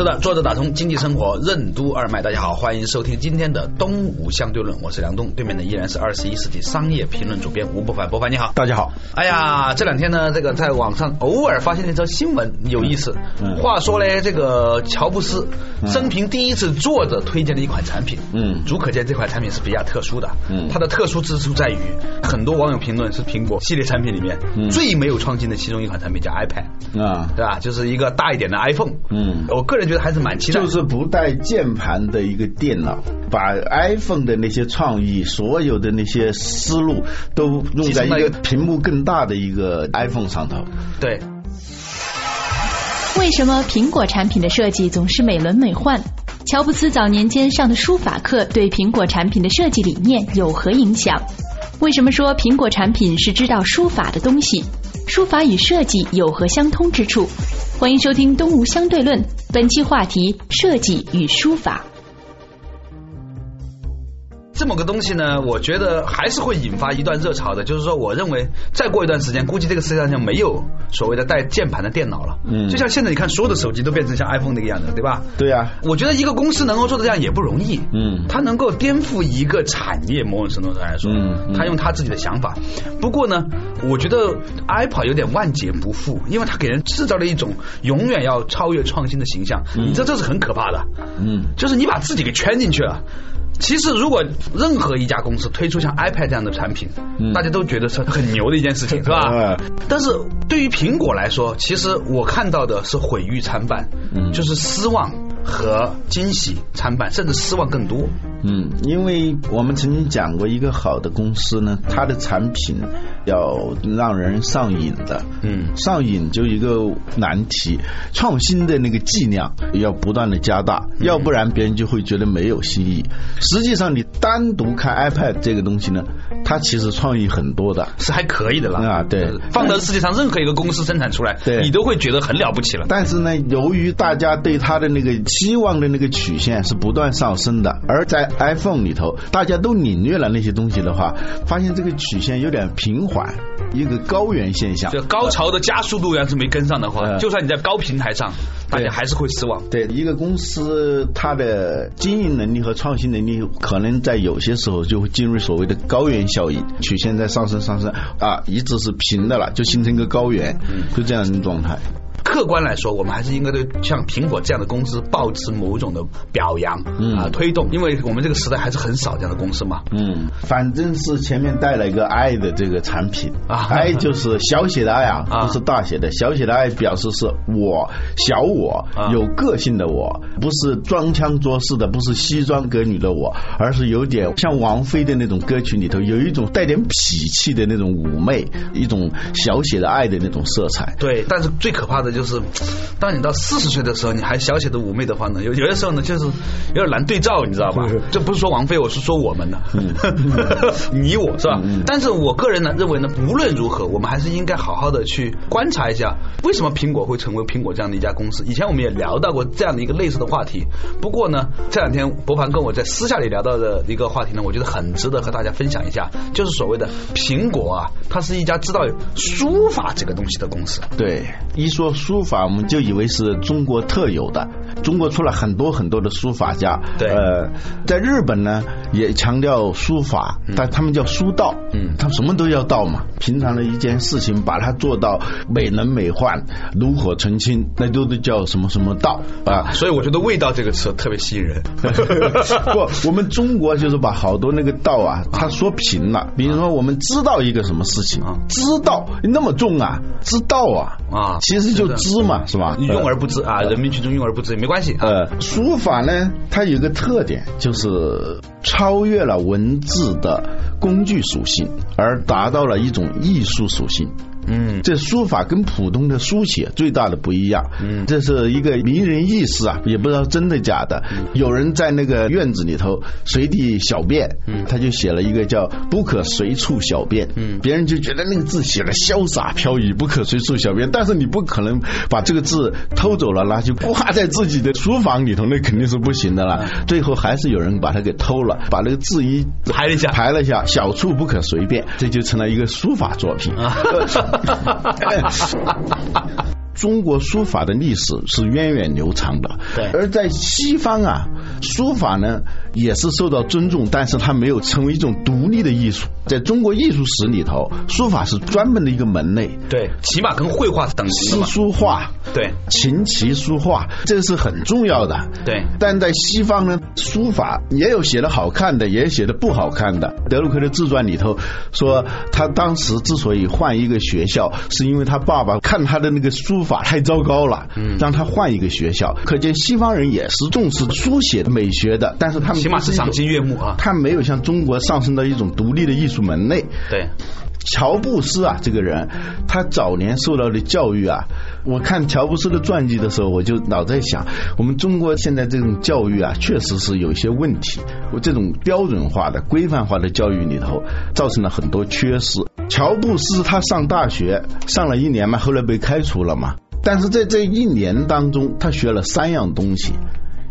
是的，坐着打通经济生活任督二脉。大家好，欢迎收听今天的东吴相对论，我是梁东，对面的依然是二十一世纪商业评论主编吴伯凡。伯凡你好，大家好。哎呀，这两天呢，这个在网上偶尔发现了一则新闻，有意思。嗯话说呢，这个乔布斯生平第一次坐着推荐的一款产品，嗯足可见这款产品是比较特殊的。嗯它的特殊之处在于，很多网友评论是苹果系列产品里面嗯最没有创新的其中一款产品，叫 iPad。啊，对吧？就是一个大一点的 iPhone。嗯我个人觉得还是蛮期待。就是不带键盘的一个电脑，把 iPhone 的那些创意，所有的那些思路都用在一个屏幕更大的一个 iPhone 上头。对，为什么苹果产品的设计总是美轮美奂？乔布斯早年间上的书法课对苹果产品的设计理念有何影响？为什么说苹果产品是知道书法的东西？书法与设计有何相通之处？欢迎收听《东吴相对论》，本期话题：设计与书法。这么个东西呢，我觉得还是会引发一段热潮的。就是说，我认为再过一段时间，估计这个世界上就没有所谓的带键盘的电脑了。嗯就像现在你看，所有的手机都变成像 iPhone 那个样子，对吧？对呀、我觉得一个公司能够做到这样也不容易。嗯它能够颠覆一个产业，某种程度上来说，嗯嗯他用他自己的想法。不过呢，我觉得 Apple 有点万劫不复，因为它给人制造了一种永远要超越创新的形象。你知道这是很可怕的。嗯就是你把自己给圈进去了。其实，如果任何一家公司推出像 iPad 这样的产品，嗯大家都觉得是很牛的一件事情，是吧嗯？但是对于苹果来说，其实我看到的是毁誉参半，嗯就是失望和惊喜参半，甚至失望更多。嗯，因为我们曾经讲过，一个好的公司呢，它的产品要让人上瘾的。嗯上瘾就一个难题，创新的那个剂量要不断的加大，要不然别人就会觉得没有新意。实际上，你单独看 iPad 这个东西呢，它其实创意很多的。是还可以的了啊对放到世界上任何一个公司生产出来，对你都会觉得很了不起了。但是呢，由于大家对它的那个期望的那个曲线是不断上升的，而在 iPhone 里头，大家都领略了那些东西的话，发现这个曲线有点平缓，一个高原现象。这高潮的加速度要是没跟上的话，嗯就算你在高平台上，大家还是会失望。对一个公司，它的经营能力和创新能力，可能在有些时候就会进入所谓的高原效应，曲线在上升上升啊，一直是平的了，就形成一个高原，就这样一种状态。客观来说，我们还是应该对像苹果这样的公司保持某种的表扬嗯。啊推动，因为我们这个时代还是很少这样的公司嘛。嗯，反正是前面带了一个 i 的这个产品啊，i 就是小写的 i 啊，啊。不是大写的，小写的 i 表示是我小我啊，有个性的我，不是装腔作势的，不是西装革履的我，而是有点像王菲的那种歌曲里头有一种带点痞气的那种妩媚，一种小写的爱的那种色彩。对，但是最可怕的就是，当你到四十岁的时候，你还小小的妩媚的话呢，有有的时候呢，就是有点难对照，你知道吧？这不是说王菲，我是说我们的，你我是吧？但是我个人呢认为呢，无论如何，我们还是应该好好的去观察一下，为什么苹果会成为苹果这样的一家公司。以前我们也聊到过这样的一个类似的话题，不过呢，这两天博凡跟我在私下里聊到的一个话题呢，我觉得很值得和大家分享一下，就是所谓的苹果啊，它是一家知道书法这个东西的公司。对，一说书法，我们就以为是中国特有的。中国出了很多很多的书法家，对呃，在日本呢也强调书法，但他们叫书道，嗯他们什么都要道嘛。平常的一件事情，把它做到美轮美奂、炉火纯青，那都都叫什么什么道啊。所以我觉得“味道”这个词特别吸引人。不，我们中国就是把好多那个道啊，他说平了。比如说，我们知道一个什么事情啊，知道那么重啊，知道啊啊其实就知嘛，是吧？你用而不知啊，人民群众用而不知也没关系啊。呃，书法呢，它有一个特点，就是超越了文字的工具属性，而达到了一种艺术属性。嗯这书法跟普通的书写最大的不一样。嗯这是一个名人轶事啊，也不知道真的假的。有人在那个院子里头随地小便，嗯他就写了一个叫“不可随处小便”，嗯别人就觉得那个字写的潇洒飘逸，不可随处小便。但是你不可能把这个字偷走了，拿去挂在自己的书房里头，那肯定是不行的了。最后还是有人把它给偷了，把那个字一排了一下排了一下，小处不可随便，这就成了一个书法作品。啊 中国书法的历史是源远流长的，对而在西方啊，书法呢也是受到尊重，但是它没有成为一种独立的艺术。在中国艺术史里头，书法是专门的一个门类，对，起码跟绘画是等级的诗。书画。对琴棋书画，这是很重要的。对但在西方呢，书法也有写的好看的，也有写的不好看的。德鲁克的自传里头说，他当时之所以换一个学校，是因为他爸爸看他的那个书法太糟糕了，嗯让他换一个学校。可见西方人也是重视书写美学的，但是他们起码是赏心悦目啊。他没有像中国上升到一种独立的艺术门类。对，乔布斯啊，这个人，他早年受到的教育啊，我看乔布斯的传记的时候，我就老在想，我们中国现在这种教育啊，确实是有一些问题。我这种标准化的、规范化的教育里头，造成了很多缺失。乔布斯他上大学上了一年嘛，后来被开除了嘛，但是在这一年当中，他学了三样东西。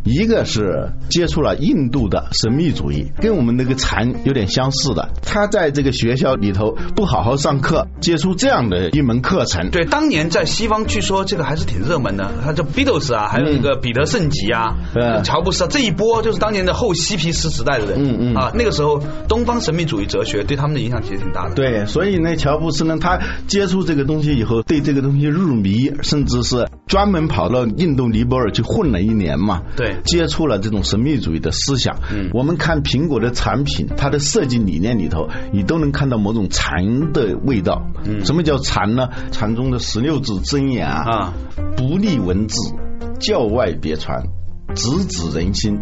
一个是接触了印度的神秘主义，跟我们那个禅有点相似的。他在这个学校里头不好好上课，接触这样的一门课程，对，当年在西方据说这个还是挺热门的，他叫 Beatles 啊，还有那个彼得圣吉啊，嗯乔布斯啊，这一波就是当年的后嬉皮士时代的人，嗯嗯啊，那个时候东方神秘主义哲学对他们的影响其实挺大的。对，所以呢，乔布斯呢，他接触这个东西以后，对这个东西入迷，甚至是专门跑到印度尼泊尔去混了一年嘛。对接触了这种神秘主义的思想。嗯我们看苹果的产品，它的设计理念里头，你都能看到某种禅的味道。嗯什么叫禅呢？禅宗的十六字真言啊，啊，不立文字，教外别传，直指人心，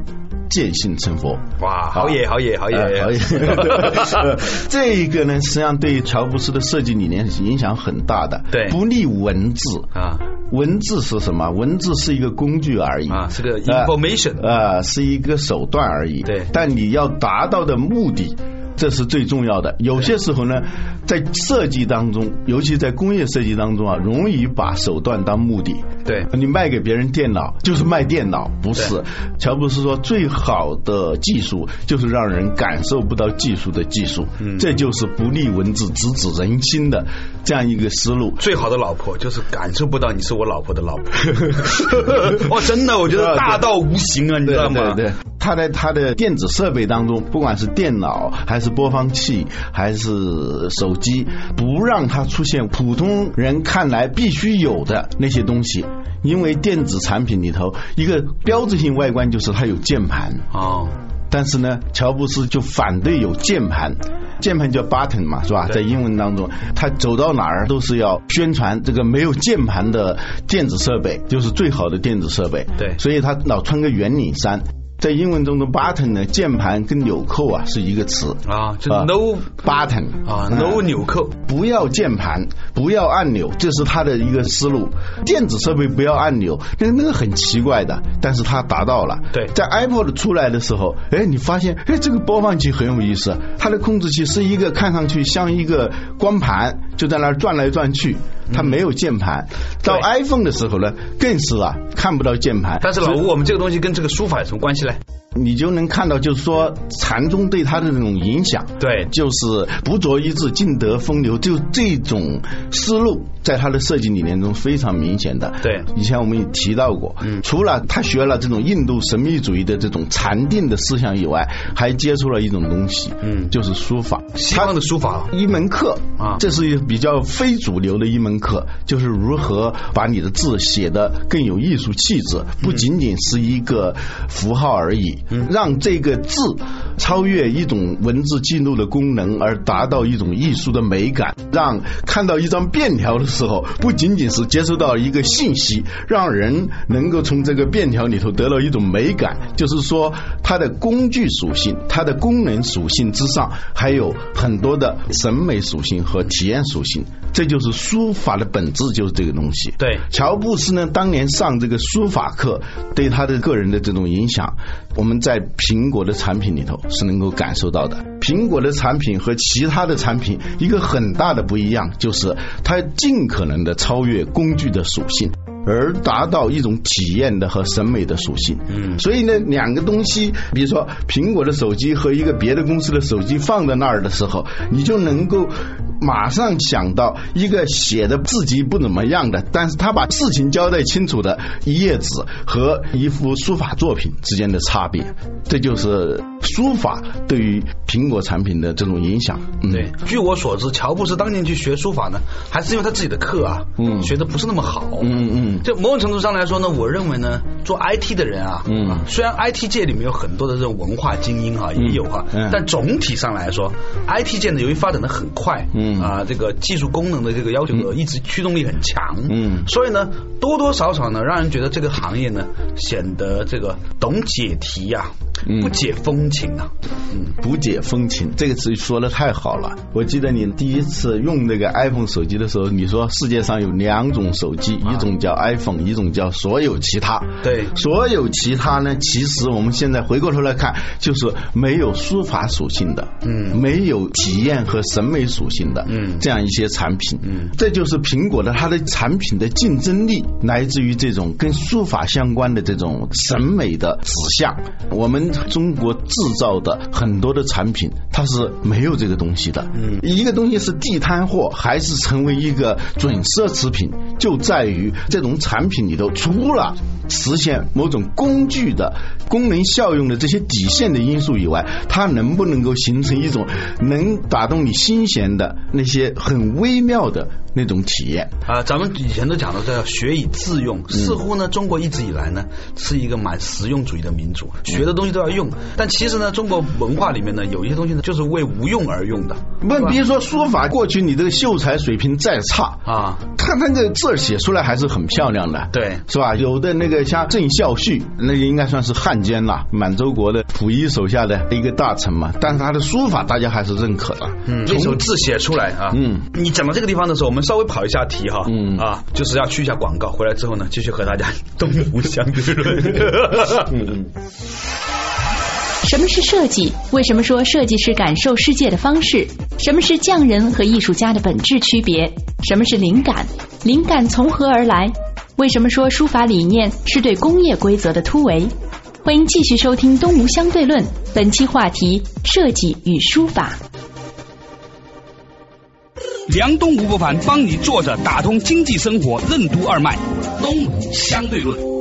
见性成佛。哇，好野，好野，好野，哎好野 这一个呢，实际上对乔布斯的设计理念影响很大的。对不立文字啊，文字是什么？文字是一个工具而已啊是个呃 information 呃，是一个手段而已。对但你要达到的目的。这是最重要的。有些时候呢，在设计当中，尤其在工业设计当中啊，容易把手段当目的。对你卖给别人电脑就是卖电脑，不是。乔布斯说，最好的技术就是让人感受不到技术的技术，嗯这就是不立文字，直指人心的这样一个思路。最好的老婆就是感受不到你是我老婆的老婆。哦，真的，我觉得大道无形啊，你知道吗？对对对，他在他的电子设备当中，不管是电脑还是播放器还是手机，不让它出现普通人看来必须有的那些东西。因为电子产品里头一个标志性外观就是它有键盘，哦，但是呢，乔布斯就反对有键盘。键盘叫 button 嘛，是吧？在英文当中，他走到哪儿都是要宣传这个没有键盘的电子设备就是最好的电子设备。对所以他老穿个圆领衫。在英文中的 button 呢，键盘跟纽扣啊是一个词啊，就 no button 啊嗯，no 纽扣，不要键盘，不要按钮，这是他的一个思路。电子设备不要按钮，那个那个很奇怪的，但是他达到了。对在 iPod 出来的时候，哎，你发现，哎，这个播放器很有意思，它的控制器是一个看上去像一个光盘，就在那儿转来转去，它没有键盘。到 iPhone 的时候呢，更是啊，看不到键盘。但是老吴，我们这个东西跟这个书法有什么关系嘞？你就能看到，就是说禅宗对他的这种影响。对就是不着一字，尽得风流，就这种思路，在他的设计理念中非常明显的。对以前我们也提到过，嗯除了他学了这种印度神秘主义的这种禅定的思想以外，还接触了一种东西，嗯就是书法。西方的书法一门课啊这是比较非主流的一门课，就是如何把你的字写得更有艺术气质，不仅仅是一个符号而已，嗯让这个字超越一种文字记录的功能，而达到一种艺术的美感，让看到一张便条的时候，不仅仅是接收到一个信息，让人能够从这个便条里头得到一种美感，就是说它的工具属性、它的功能属性之上，还有很多的审美属性和体验属性。这就是书法的本质，就是这个东西。对乔布斯呢，当年上这个书法课，对他的个人的这种影响，我们我们在苹果的产品里头是能够感受到的。苹果的产品和其他的产品一个很大的不一样，就是它尽可能的超越工具的属性。而达到一种体验的和审美的属性，嗯，所以呢，两个东西，比如说苹果的手机和一个别的公司的手机放在那儿的时候，你就能够马上想到一个写的字迹不怎么样的，但是他把事情交代清楚的一页纸和一幅书法作品之间的差别，这就是书法对于苹果产品的这种影响。嗯。对，据我所知，乔布斯当年去学书法呢，还是因为他自己的课啊，嗯。学的不是那么好，嗯嗯。就某种程度上来说呢，我认为呢，做 IT 的人啊，嗯。啊虽然 IT 界里面有很多的这种文化精英啊，也有哈、嗯。但总体上来说，IT 界呢，由于发展的很快，嗯啊，这个技术功能的这个要求呢，一直驱动力很强，嗯。所以呢，多多少少呢，让人觉得这个行业呢，显得这个懂解题呀、嗯不解风情啊，嗯，不解风情这个词说的太好了。我记得你第一次用那个 iPhone 手机的时候，你说世界上有两种手机，一种叫 iPhone，一种叫所有其他。对。所有其他呢，其实我们现在回过头来看，就是没有书法属性的，嗯。没有体验和审美属性的，嗯。这样一些产品，嗯。这就是苹果的它的产品的竞争力来自于这种跟书法相关的这种审美的指向。我们中国制造的很多的产品，它是没有这个东西的。嗯一个东西是地摊货，还是成为一个准奢侈品，就在于这种产品里头，除了实现某种工具的功能效用的这些底线的因素以外，它能不能够形成一种能打动你心弦的那些很微妙的那种体验？啊，咱们以前都讲的叫学以致嗯用，似乎呢，中国一直以来呢是一个蛮实用主义的民族，学的东西都要用。但其实呢，中国文化里面呢，有一些东西呢，就是为无用而用的。不，比如说书法，过去你这个秀才水平再差，啊，他那个字写出来还是很漂亮的，对是吧？有的那个像郑孝胥，那个应该算是汉奸了，满洲国的溥仪手下的一个大臣嘛，但是他的书法大家还是认可的。嗯，那首字写出来啊，嗯，你讲到这个地方的时候，我们稍微跑一下题哈，嗯啊，就是要去一下广告，回来之后呢，继续和大家东吴相对论。嗯什么是设计？为什么说设计是感受世界的方式？什么是匠人和艺术家的本质区别？什么是灵感？灵感从何而来？为什么说书法理念是对工业规则的突围？欢迎继续收听《东吴相对论》，本期话题：设计与书法。梁东吴不凡帮你坐着打通经济生活任督二脉，东吴相对论。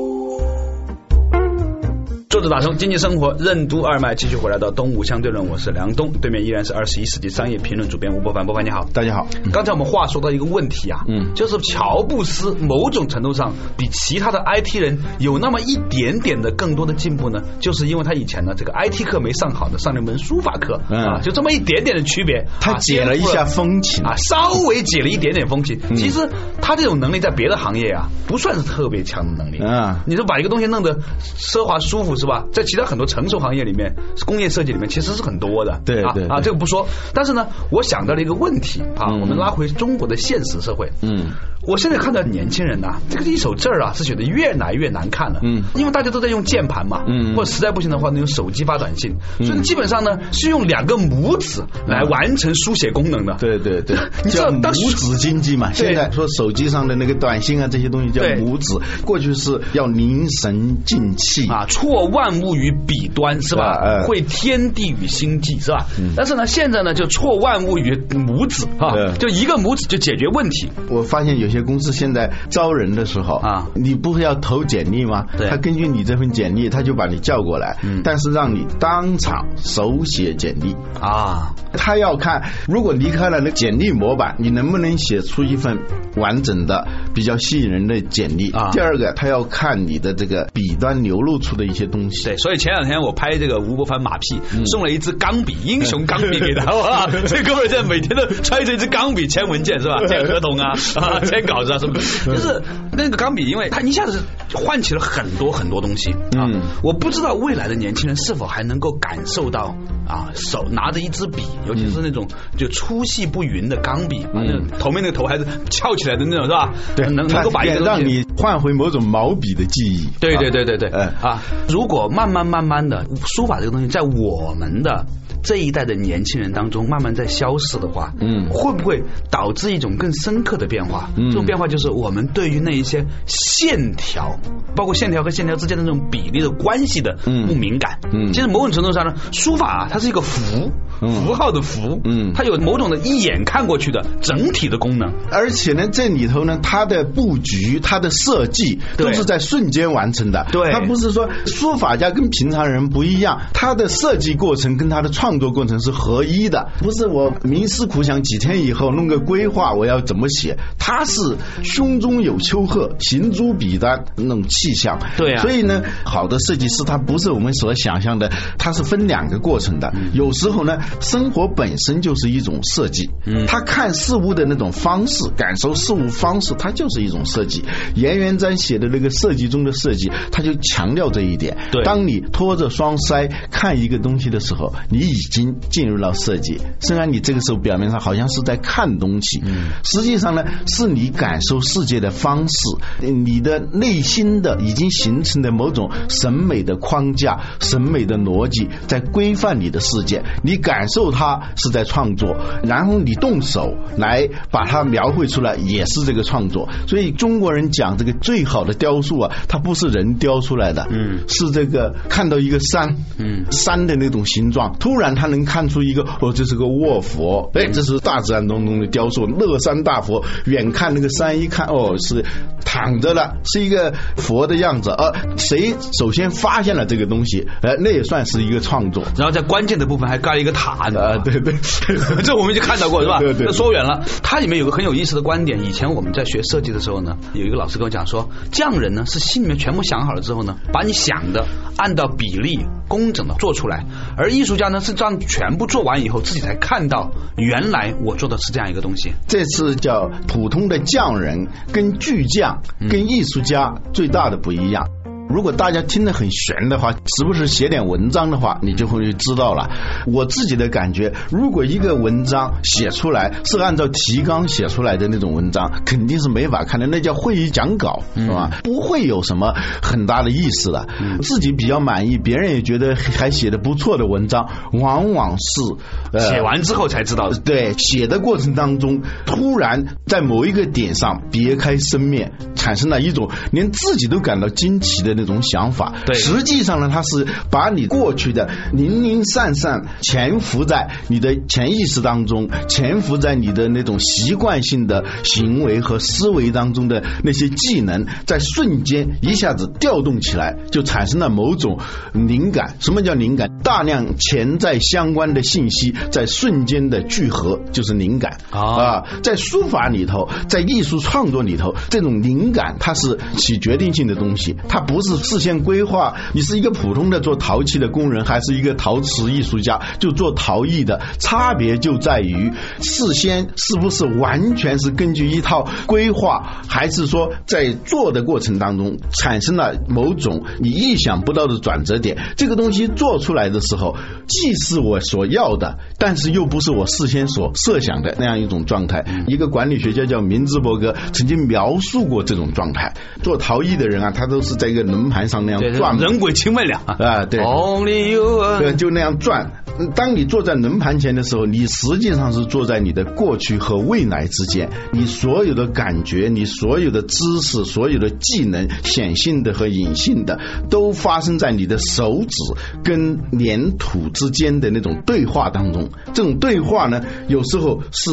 作者打通经济生活任督二脉，继续回来到东吴相对论，我是梁东，对面依然是二十一世纪商业评论主编吴伯凡，伯凡你好。大家好，刚才我们话说到一个问题啊，嗯就是乔布斯某种程度上比其他的 IT 人有那么一点点的更多的进步呢，就是因为他以前呢这个 IT 课没上好的，上了一门书法课、嗯。啊，就这么一点点的区别，他啊解了一下风情。啊，稍微解了一点点风情。嗯。其实他这种能力在别的行业啊不算是特别强的能力。啊你说把一个东西弄得奢华舒服是吧？在其他很多成熟行业里面，工业设计里面其实是很多的。啊啊，对对对这个不说。但是呢，我想到了一个问题啊，嗯我们拉回中国的现实社会。嗯我现在看到年轻人呐、这个一手字儿啊是写的越来越难看了。嗯因为大家都在用键盘嘛，嗯或者实在不行的话呢，用手机发短信，所以基本上呢是用两个拇指来完成书写功能的。对对对，你知道拇指经济嘛。现在说手机上的那个短信啊，这些东西叫对拇指，过去是要凝神静气啊，错万物于笔端是吧？会天地与心际是吧？但是呢，现在呢就错万物于拇指啊，就一个拇指就解决问题。我发现有些公司现在招人的时候啊你不是要投简历吗？对他根据你这份简历，他就把你叫过来，嗯但是让你当场手写简历。啊，他要看，如果离开了那简历模板，你能不能写出一份完整的、比较吸引人的简历？啊第二个，他要看你的这个笔端流露出的一些东东西。对，所以前两天我拍这个吴伯凡马屁，送了一支钢笔，英雄钢笔给他，哇！这哥们儿现在每天都揣着一支钢笔签文件是吧？签合同啊，啊，签稿子啊什么，就是那个钢笔，因为他一下子唤起了很多很多东西啊。我不知道未来的年轻人是否还能够感受到啊，手拿着一支笔，尤其是那种就粗细不匀的钢笔，把那头面那个头还是翘起来的那种是吧？对，能能够把一个让你换回某种毛笔的记忆。对对对对对，嗯啊，如果慢慢慢慢的书法这个东西在我们的这一代的年轻人当中慢慢在消失的话，嗯会不会导致一种更深刻的变化？嗯这种变化就是我们对于那一些线条，包括线条和线条之间的那种比例的关系的嗯不敏感。嗯其实某种程度上呢，书法啊，它是一个符，嗯符号的符，嗯它有某种的一眼看过去的整体的功能。而且呢，这里头呢，它的布局、它的设计都是在瞬间完成的。对它不是说书法家跟平常人不一样，他的设计过程跟他的创作过程是合一的，不是我冥思苦想几天以后弄个规划我要怎么写，他是胸中有丘壑，行诸笔端那种气象。对啊所以呢，好的设计师他不是我们所想象的，他是分两个过程的。有时候呢，生活本身就是一种设计，嗯他看事物的那种方式，感受事物方式，它就是一种设计。严元瞻写的那个设计中的设计，他就强调这一点。对当你拖着双腮看一个东西的时候，你已经进入了设计。虽然你这个时候表面上好像是在看东西，嗯实际上呢，是你感受世界的方式，你的内心的已经形成的某种审美的框架、审美的逻辑，在规范你的世界。你感受它是在创作，然后你动手来把它描绘出来，也是这个创作。所以中国人讲这个最好的雕塑啊，它不是人雕出来的，嗯是这个看到一个山，嗯山的那种形状，突然他能看出一个哦，这是个卧佛，哎，这是大自然当中的雕塑，乐山大佛。远看那个山，一看哦，是躺着了，是一个佛的样子。呃，谁首先发现了这个东西，呃，那也算是一个创作。然后在关键的部分还盖了一个塔，你知道吗啊，对对，这我们就看到过是吧？对对对那说远了，它里面有个很有意思的观点。以前我们在学设计的时候呢，有一个老师跟我讲说，匠人呢是心里面全部想好了之后呢，把你想的按照比例工整的做出来，而艺术家呢是这样全部做完以后，自己才看到原来我做的是这样一个东西。这次叫普通的匠人跟巨匠跟艺术家最大的不一样。如果大家听得很玄的话，时不时写点文章的话，你就会知道了。我自己的感觉，如果一个文章写出来是按照提纲写出来的那种文章，肯定是没法看的，那叫会议讲稿，是吧？不会有什么很大的意思的。自己比较满意，别人也觉得还写的不错的文章，往往是呃写完之后才知道的。对，写的过程当中，突然在某一个点上别开生面，产生了一种连自己都感到惊奇的那种想法。对实际上呢，它是把你过去的零零散散潜伏在你的潜意识当中，潜伏在你的那种习惯性的行为和思维当中的那些技能，在瞬间一下子调动起来，就产生了某种灵感。什么叫灵感？大量潜在相关的信息在瞬间的聚合，就是灵感啊啊。在书法里头，在艺术创作里头，这种灵感它是起决定性的东西，它不是事先规划。你是一个普通的做陶器的工人，还是一个陶瓷艺术家，就做陶艺的，差别就在于事先是不是完全是根据一套规划，还是说在做的过程当中产生了某种你意想不到的转折点。这个东西做出来的时候，既是我所要的，但是又不是我事先所设想的那样一种状态。一个管理学家叫明兹伯格曾经描述过这种状态。做陶艺的人啊，他都是在一个轮盘上那样，转人鬼情未了啊，对。Only you 啊。对，就那样转。当你坐在轮盘前的时候，你实际上是坐在你的过去和未来之间。你所有的感觉，你所有的知识，所有的技能，显性的和隐性的，都发生在你的手指跟粘土之间的那种对话当中。这种对话呢，有时候是。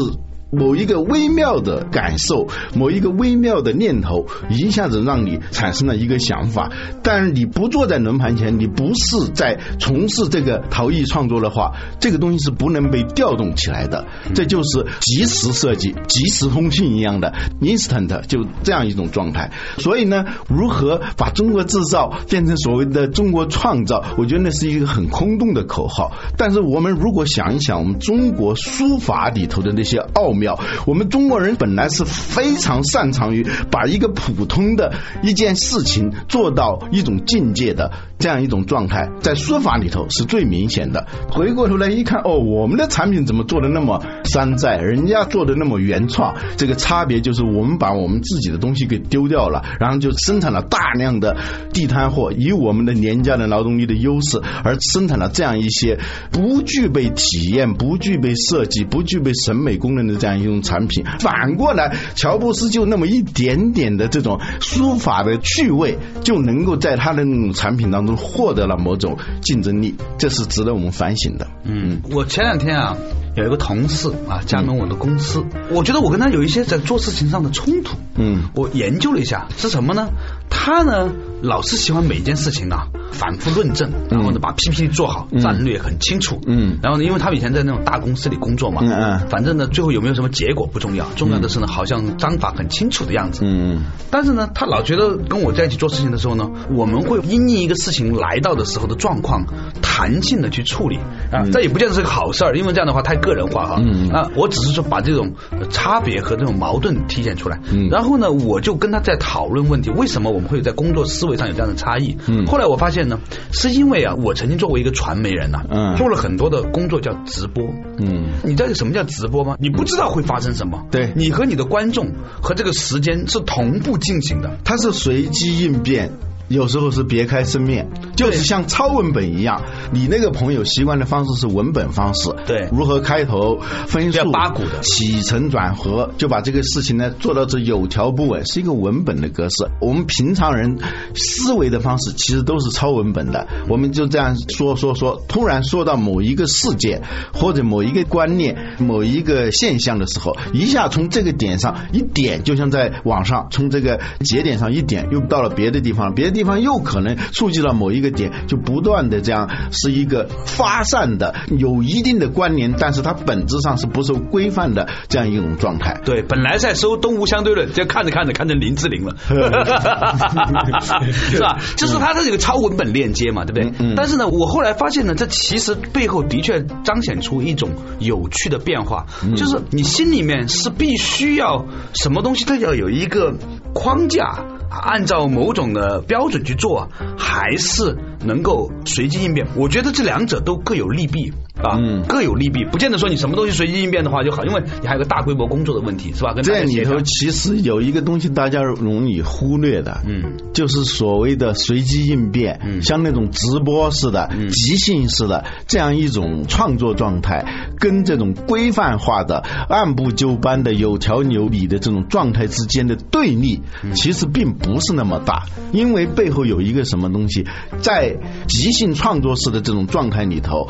某一个微妙的感受，某一个微妙的念头，一下子让你产生了一个想法。但是你不坐在轮盘前，你不是在从事这个陶艺创作的话，这个东西是不能被调动起来的。这就是即时设计、即时通信一样的 instant，就这样一种状态。所以呢，如何把中国制造变成所谓的中国创造？我觉得那是一个很空洞的口号。但是我们如果想一想，我们中国书法里头的那些奥妙，我们中国人本来是非常擅长于把一个普通的一件事情做到一种境界的。这样一种状态，在书法里头是最明显的。回过头来一看，哦，我们的产品怎么做的那么山寨，人家做的那么原创？这个差别就是我们把我们自己的东西给丢掉了，然后就生产了大量的地摊货，以我们的廉价的劳动力的优势，而生产了这样一些不具备体验、不具备设计、不具备审美功能的这样一种产品。反过来，乔布斯就那么一点点的这种书法的趣味，就能够在他的那种产品当中获得了某种竞争力，这是值得我们反省的。嗯，我前两天啊。有一个同事啊，加盟我的公司，我觉得我跟他有一些在做事情上的冲突。嗯，我研究了一下是什么呢？他呢老是喜欢每件事情啊反复论证，然后呢把 PPT 做好，战略很清楚。嗯，然后呢，因为他以前在那种大公司里工作嘛，嗯嗯，反正呢最后有没有什么结果不重要，重要的是呢好像章法很清楚的样子。嗯，但是呢他老觉得跟我在一起做事情的时候呢，我们会因应一个事情来到的时候的状况，弹性的去处理。啊，这也不见得是个好事儿，因为这样的话太个人化哈。嗯。啊，我只是说把这种差别和这种矛盾体现出来。嗯然后呢，我就跟他在讨论问题，为什么我们会在工作思维上有这样的差异？嗯后来我发现呢，是因为啊，我曾经作为一个传媒人呐、嗯做了很多的工作叫直播。嗯你知道什么叫直播吗？你不知道会发生什么。对你和你的观众和这个时间是同步进行的。它是随机应变。有时候是别开生面，就是像抄文本一样。你那个朋友习惯的方式是文本方式，对如何开头、分数、八股的起承转合，就把这个事情呢做到这有条不紊，是一个文本的格式。我们平常人思维的方式其实都是抄文本的，我们就这样说说说，突然说到某一个事件或者某一个观念、某一个现象的时候，一下从这个点上一点，就像在网上从这个节点上一点，又到了别的地方，别的地方又可能触及到某一个点，就不断的这样是一个发散的，有一定的关联，但是它本质上是不受规范的这样一种状态。对，本来在收东吴相对论，就看着看着看成林志玲了，是吧？就是它这个超文本链接嘛，对不对？嗯嗯但是呢，我后来发现呢，这其实背后的确彰显出一种有趣的变化，就是你心里面是必须要什么东西都要有一个框架。按照某种的标准去做，还是能够随机应变？我觉得这两者都各有利弊啊，嗯。各有利弊，不见得说你什么东西随机应变的话就好，因为你还有个大规模工作的问题，是吧？跟这里头其实有一个东西大家容易忽略的，嗯，就是所谓的随机应变，嗯。像那种直播似的、嗯。即兴式的这样一种创作状态，跟这种规范化的、按部就班的、有条有理的这种状态之间的对立，嗯。其实并不是那么大，因为背后有一个什么东西，在即兴创作式的这种状态里头。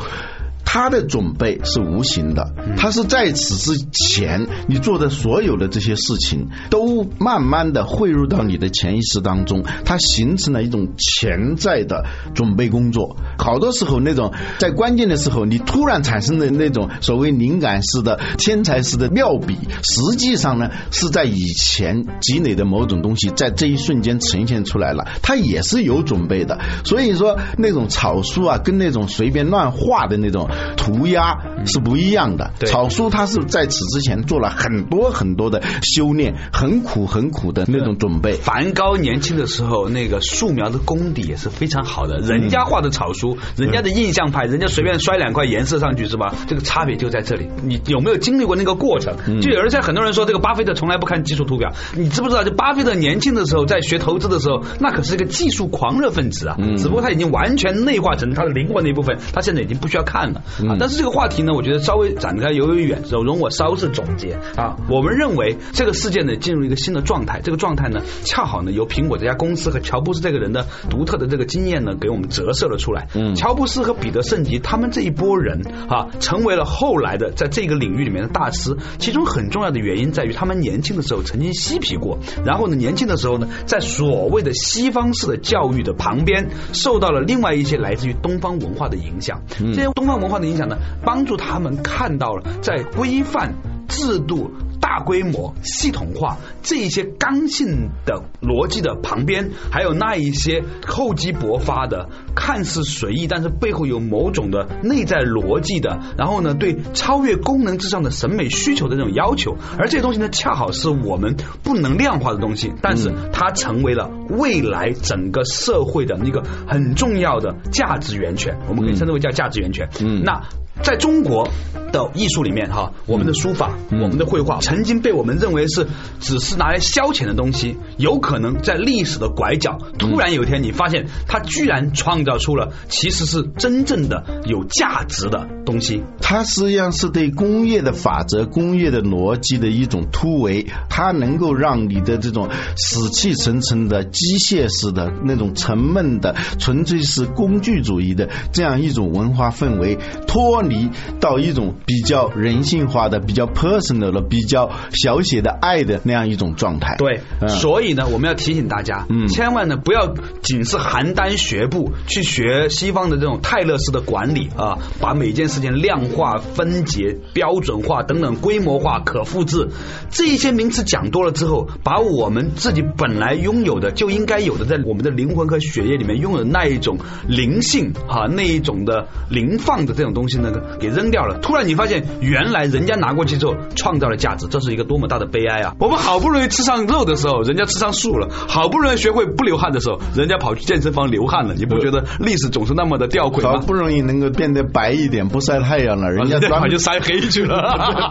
他的准备是无形的，他是在此之前你做的所有的这些事情，都慢慢的汇入到你的潜意识当中，它形成了一种潜在的准备工作。好多时候，那种在关键的时候，你突然产生的那种所谓灵感式的、天才式的妙笔，实际上呢是在以前积累的某种东西，在这一瞬间呈现出来了，它也是有准备的。所以说，那种草书啊，跟那种随便乱画的那种涂鸦是不一样的。对草书它是在此之前做了很多很多的修炼，很苦很苦的那种准备。梵高年轻的时候，那个素描的功底也是非常好的。人家画的草书，人家的印象派，人家随便摔两块颜色上去是吧？这个差别就在这里。你有没有经历过那个过程？就有人在很多人说，这个巴菲特从来不看技术图表。你知不知道？就巴菲特年轻的时候，在学投资的时候，那可是一个技术狂热分子啊。嗯只不过他已经完全内化成他的灵魂的一部分，他现在已经不需要看了。啊。但是这个话题呢，我觉得稍微展开有点远，容我稍事总结啊。我们认为这个事件呢进入一个新的状态，这个状态呢恰好呢由苹果这家公司和乔布斯这个人的独特的这个经验呢给我们折射了出来。嗯，乔布斯和彼得圣吉他们这一波人啊，成为了后来的在这个领域里面的大师。其中很重要的原因在于他们年轻的时候曾经嬉皮过，然后呢年轻的时候呢在所谓的西方式的教育的旁边受到了另外一些来自于东方文化的影响。这些东方文化的影响呢，帮助他们看到了在规范制度。大规模系统化这一些刚性的逻辑的旁边，还有那一些厚积薄发的、看似随意但是背后有某种的内在逻辑的，然后呢，对超越功能之上的审美需求的这种要求，而这些东西呢，恰好是我们不能量化的东西，但是它成为了未来整个社会的那个很重要的价值源泉，我们可以称之为叫价值源泉。嗯，那。在中国的艺术里面，哈，我们的书法、我们的绘画，曾经被我们认为是只是拿来消遣的东西，有可能在历史的拐角，突然有一天你发现，它居然创造出了其实是真正的有价值的东西。它实际上是对工业的法则、工业的逻辑的一种突围，它能够让你的这种死气沉沉的、机械式的那种沉闷的、纯粹是工具主义的这样一种文化氛围脱。离到一种比较人性化的、比较 personal 的、比较小写的爱的那样一种状态。对，所以呢，我们要提醒大家，嗯，千万呢不要仅是邯郸学步去学西方的这种泰勒式的管理啊，把每件事情量化、分解、标准化等等规模化、可复制这一些名词讲多了之后，把我们自己本来拥有的就应该有的，在我们的灵魂和血液里面拥有的那一种灵性哈，那一种的灵放的这种东西呢。给扔掉了，突然你发现原来人家拿过去之后创造了价值，这是一个多么大的悲哀啊！我们好不容易吃上肉的时候，人家吃上素了；好不容易学会不流汗的时候，人家跑去健身房流汗了。你不觉得历史总是那么的吊诡吗？好不容易能够变得白一点，不晒太阳了，人家 专门就晒黑去了。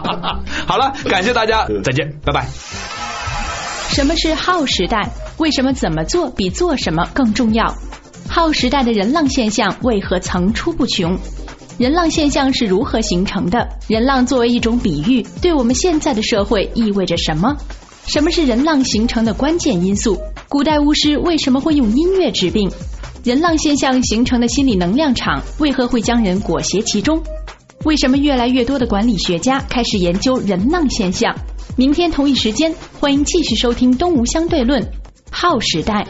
好了，感谢大家，再见，拜拜。什么是耗时代？为什么怎么做比做什么更重要？耗时代的人浪现象为何层出不穷？人浪现象是如何形成的？人浪作为一种比喻，对我们现在的社会意味着什么？什么是人浪形成的关键因素？古代巫师为什么会用音乐治病？人浪现象形成的心理能量场为何会将人裹挟其中？为什么越来越多的管理学家开始研究人浪现象？明天同一时间，欢迎继续收听《东吴相对论》，号时代。